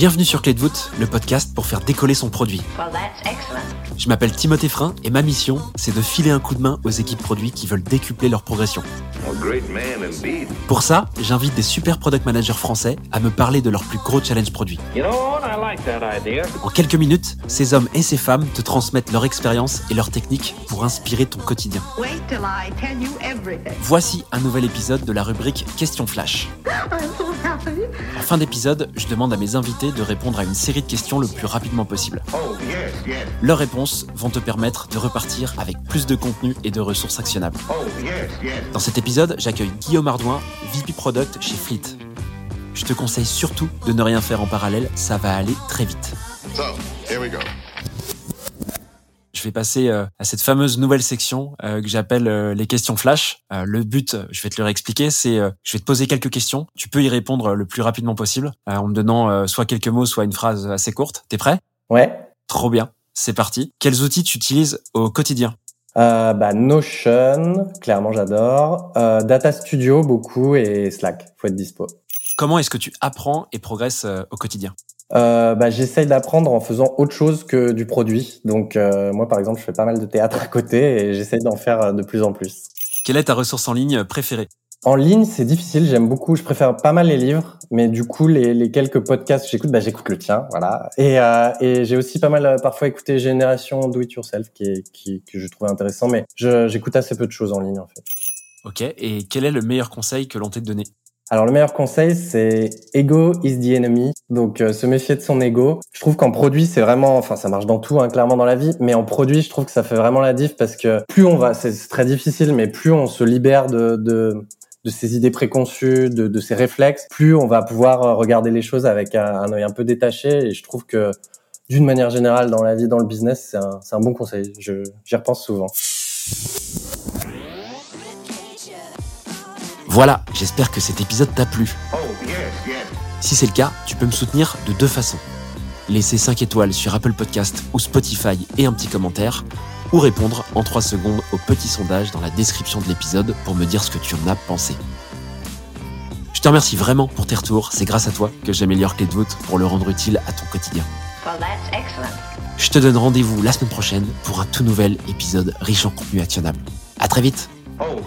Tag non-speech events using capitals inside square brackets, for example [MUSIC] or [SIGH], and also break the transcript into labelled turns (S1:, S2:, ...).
S1: Bienvenue sur Clé de voûte, le podcast pour faire décoller son produit. Je m'appelle Timothée Frein et ma mission, c'est de filer un coup de main aux équipes produits qui veulent décupler leur progression. Pour ça, j'invite des super product managers français à me parler de leurs plus gros challenges produits. En quelques minutes, ces hommes et ces femmes te transmettent leur expérience et leurs techniques pour inspirer ton quotidien. Voici un nouvel épisode de la rubrique Question Flash. [LAUGHS] En fin d'épisode, je demande à mes invités de répondre à une série de questions le plus rapidement possible. Leurs réponses vont te permettre de repartir avec plus de contenu et de ressources actionnables. Dans cet épisode, j'accueille Guillaume Ardouin, VP Product chez Fleet. Je te conseille surtout de ne rien faire en parallèle, ça va aller très vite. Je vais passer euh, à cette fameuse nouvelle section euh, que j'appelle euh, les questions flash. le but, je vais te le réexpliquer, c'est je vais te poser quelques questions. Tu peux y répondre le plus rapidement possible en me donnant soit quelques mots, soit une phrase assez courte. T'es prêt?
S2: Ouais.
S1: Trop bien. C'est parti. Quels outils tu utilises au quotidien?
S2: Bah, Notion, clairement j'adore. Data Studio beaucoup et Slack. Faut être dispo.
S1: Comment est-ce que tu apprends et progresses au quotidien?
S2: Euh, bah, J'essaye d'apprendre en faisant autre chose que du produit. Donc euh, moi, par exemple, je fais pas mal de théâtre à côté et j'essaye d'en faire euh, de plus en plus.
S1: Quelle est ta ressource en ligne préférée?
S2: En ligne, c'est difficile. J'aime beaucoup. Je préfère pas mal les livres, mais du coup, les, les quelques podcasts que j'écoute, bah, j'écoute le tien, voilà. Et, euh, et j'ai aussi pas mal euh, parfois écouté Génération Do It Yourself, qui, est, qui que je trouvais intéressant, mais j'écoute assez peu de choses en ligne en fait.
S1: Ok. Et quel est le meilleur conseil que l'on t'ait donné?
S2: Alors le meilleur conseil, c'est ego is the enemy. Donc euh, se méfier de son ego. Je trouve qu'en produit, c'est vraiment, enfin ça marche dans tout, hein, clairement dans la vie, mais en produit, je trouve que ça fait vraiment la diff parce que plus on va, c'est très difficile, mais plus on se libère de, de de ses idées préconçues, de, de ses réflexes, plus on va pouvoir euh, regarder les choses avec un, un œil un peu détaché. Et je trouve que d'une manière générale, dans la vie, dans le business, c'est un, un bon conseil. J'y repense souvent.
S1: Voilà, j'espère que cet épisode t'a plu. Si c'est le cas, tu peux me soutenir de deux façons. Laisser 5 étoiles sur Apple Podcast ou Spotify et un petit commentaire, ou répondre en 3 secondes au petit sondage dans la description de l'épisode pour me dire ce que tu en as pensé. Je te remercie vraiment pour tes retours, c'est grâce à toi que j'améliore Clé de voûte pour le rendre utile à ton quotidien. Je te donne rendez-vous la semaine prochaine pour un tout nouvel épisode riche en contenu actionnable. À très vite. Oh,